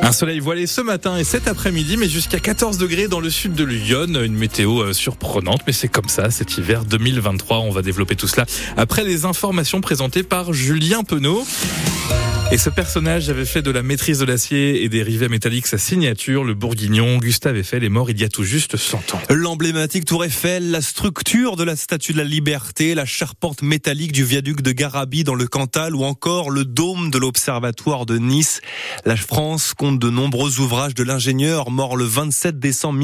Un soleil voilé ce matin et cet après-midi, mais jusqu'à 14 degrés dans le sud de Lyon. Une météo euh, surprenante, mais c'est comme ça cet hiver 2023. On va développer tout cela après les informations présentées par Julien Penaud. Et ce personnage avait fait de la maîtrise de l'acier et des rivets métalliques sa signature. Le bourguignon Gustave Eiffel est mort il y a tout juste 100 ans. L'emblématique tour Eiffel, la structure de la statue de la liberté, la charpente métallique du viaduc de Garabi dans le Cantal ou encore le dôme de l'observatoire de Nice. La France compte de nombreux ouvrages de l'ingénieur mort le 27 décembre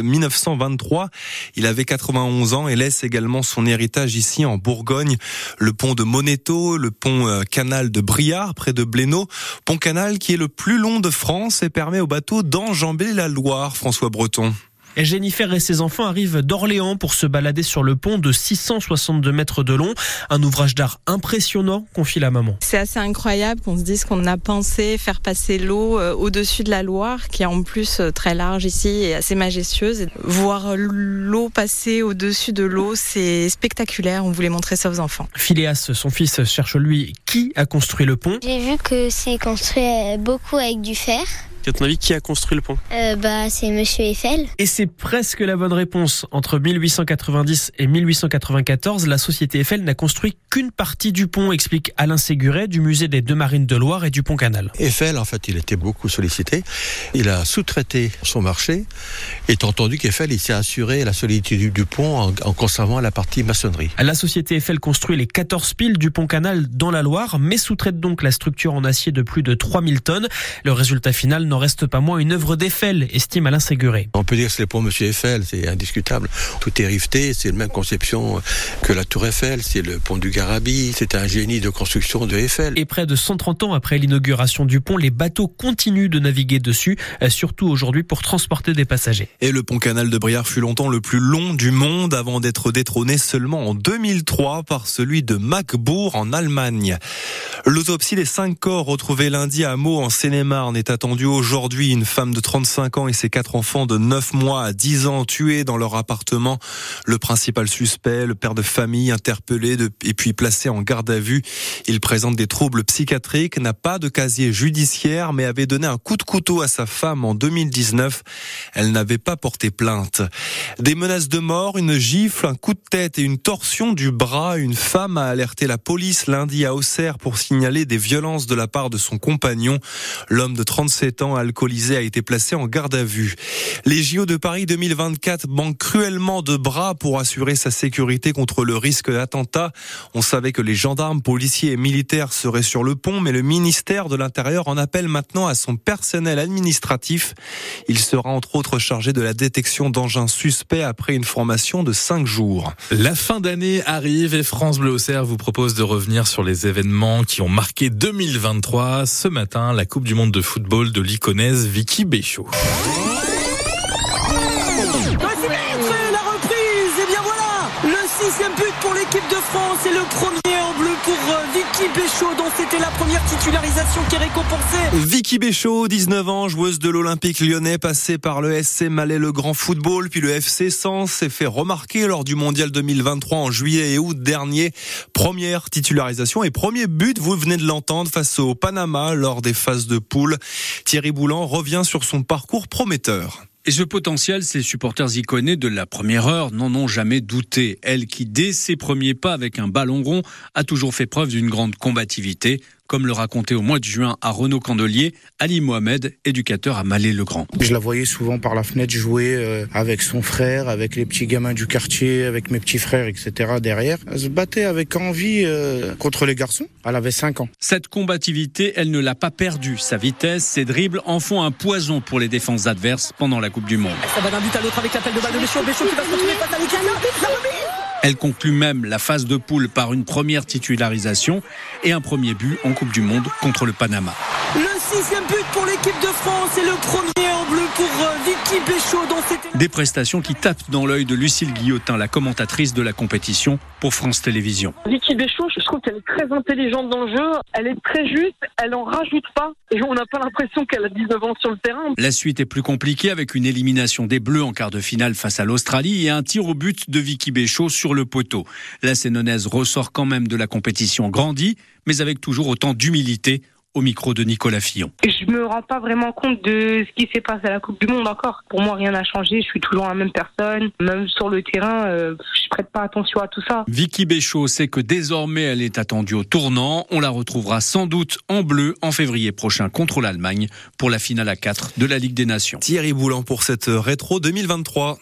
1923. Il avait 91 ans et laisse également son héritage ici en Bourgogne. Le pont de Moneto, le pont euh, canal de Briard près de Blénaud. Pont canal qui est le plus long de France et permet aux bateaux d'enjamber la Loire, François Breton. Jennifer et ses enfants arrivent d'Orléans pour se balader sur le pont de 662 mètres de long. Un ouvrage d'art impressionnant, confie la maman. C'est assez incroyable qu'on se dise qu'on a pensé faire passer l'eau euh, au-dessus de la Loire, qui est en plus euh, très large ici et assez majestueuse. Voir l'eau passer au-dessus de l'eau, c'est spectaculaire. On voulait montrer ça aux enfants. Phileas, son fils, cherche lui qui a construit le pont. J'ai vu que c'est construit beaucoup avec du fer. À ton avis, qui a construit le pont? Euh, Bah, c'est Monsieur Eiffel. Et c'est presque la bonne réponse. Entre 1890 et 1894, la société Eiffel n'a construit qu'une partie du pont, explique Alain Séguret du musée des Deux Marines de Loire et du Pont Canal. Eiffel, en fait, il était beaucoup sollicité. Il a sous-traité son marché. Étant entendu qu'Eiffel, il s'est assuré la solidité du pont en, en conservant la partie maçonnerie. La société Eiffel construit les 14 piles du Pont Canal dans la Loire, mais sous-traite donc la structure en acier de plus de 3000 tonnes. Le résultat final n'en reste pas moins une œuvre d'Eiffel, estime Alain Séguré. On peut dire que c'est le pont Monsieur Eiffel, c'est indiscutable. Tout est riveté, c'est la même conception que la tour Eiffel, c'est le pont du Garabi, c'est un génie de construction de Eiffel. Et près de 130 ans après l'inauguration du pont, les bateaux continuent de naviguer dessus, euh, surtout aujourd'hui pour transporter des passagers. Et le pont canal de Briard fut longtemps le plus long du monde avant d'être détrôné seulement en 2003 par celui de Magbourg en Allemagne. L'autopsie des cinq corps retrouvés lundi à Meaux en Seine-et-Marne est attendue aujourd'hui. Une femme de 35 ans et ses quatre enfants de 9 mois à 10 ans tués dans leur appartement. Le principal suspect, le père de famille, interpellé et puis placé en garde à vue. Il présente des troubles psychiatriques, n'a pas de casier judiciaire, mais avait donné un coup de couteau à sa femme en 2019. Elle n'avait pas porté plainte. Des menaces de mort, une gifle, un coup de tête et une torsion du bras. Une femme a alerté la police lundi à Auxerre pour signaler des violences de la part de son compagnon. L'homme de 37 ans alcoolisé a été placé en garde à vue. Les JO de Paris 2024 manquent cruellement de bras pour assurer sa sécurité contre le risque d'attentat. On savait que les gendarmes, policiers et militaires seraient sur le pont, mais le ministère de l'Intérieur en appelle maintenant à son personnel administratif. Il sera entre autres chargé de la détection d'engins suspects après une formation de 5 jours. La fin d'année arrive et France Bleu Auxerre vous propose de revenir sur les événements qui ont marqué 2023. Ce matin, la Coupe du Monde de football de l'iconaise Vicky Béchaud. Sixième but pour l'équipe de France et le premier en bleu pour euh, Vicky Béchaud dont c'était la première titularisation qui est récompensée. Vicky Béchaud, 19 ans, joueuse de l'Olympique lyonnais, passée par le SC Malais le Grand Football, puis le FC Sens, s'est fait remarquer lors du Mondial 2023 en juillet et août dernier. Première titularisation et premier but, vous venez de l'entendre, face au Panama lors des phases de poule. Thierry Boulan revient sur son parcours prometteur. Et ce potentiel, ces supporters iconés de la première heure n'en ont jamais douté. Elle qui, dès ses premiers pas avec un ballon rond, a toujours fait preuve d'une grande combativité, comme le racontait au mois de juin à Renaud Candelier, Ali Mohamed, éducateur à Malais-le-Grand. Je la voyais souvent par la fenêtre jouer euh, avec son frère, avec les petits gamins du quartier, avec mes petits frères, etc. derrière. Elle se battait avec envie euh, contre les garçons. Elle avait 5 ans. Cette combativité, elle ne l'a pas perdue. Sa vitesse, ses dribbles en font un poison pour les défenses adverses pendant la Coupe du Monde. Ça va d'un but à l'autre avec l'appel de balle de Béchaud. Béchaud qui va se retrouver face à Elle conclut même la phase de poule par une première titularisation et un premier but en Coupe du Monde contre le Panama. Le sixième but pour l'équipe de France et le premier en bleu pour euh, Vicky Béchaud dans cette... Des prestations qui tapent dans l'œil de Lucille Guillotin, la commentatrice de la compétition pour France Télévisions. Vicky Béchaud, je trouve qu'elle est très intelligente dans le jeu, elle est très juste, elle en rajoute pas et on n'a pas l'impression qu'elle a 19 ans sur le terrain. La suite est plus compliquée avec une élimination des Bleus en quart de finale face à l'Australie et un tir au but de Vicky Béchaud sur le poteau. La Sénonaise ressort quand même de la compétition grandie, mais avec toujours autant d'humilité au micro de Nicolas Fillon. Je me rends pas vraiment compte de ce qui s'est passé à la Coupe du Monde encore. Pour moi, rien n'a changé. Je suis toujours la même personne. Même sur le terrain, euh, je prête pas attention à tout ça. Vicky Béchaud sait que désormais elle est attendue au tournant. On la retrouvera sans doute en bleu en février prochain contre l'Allemagne pour la finale à 4 de la Ligue des Nations. Thierry Boulan pour cette rétro 2023.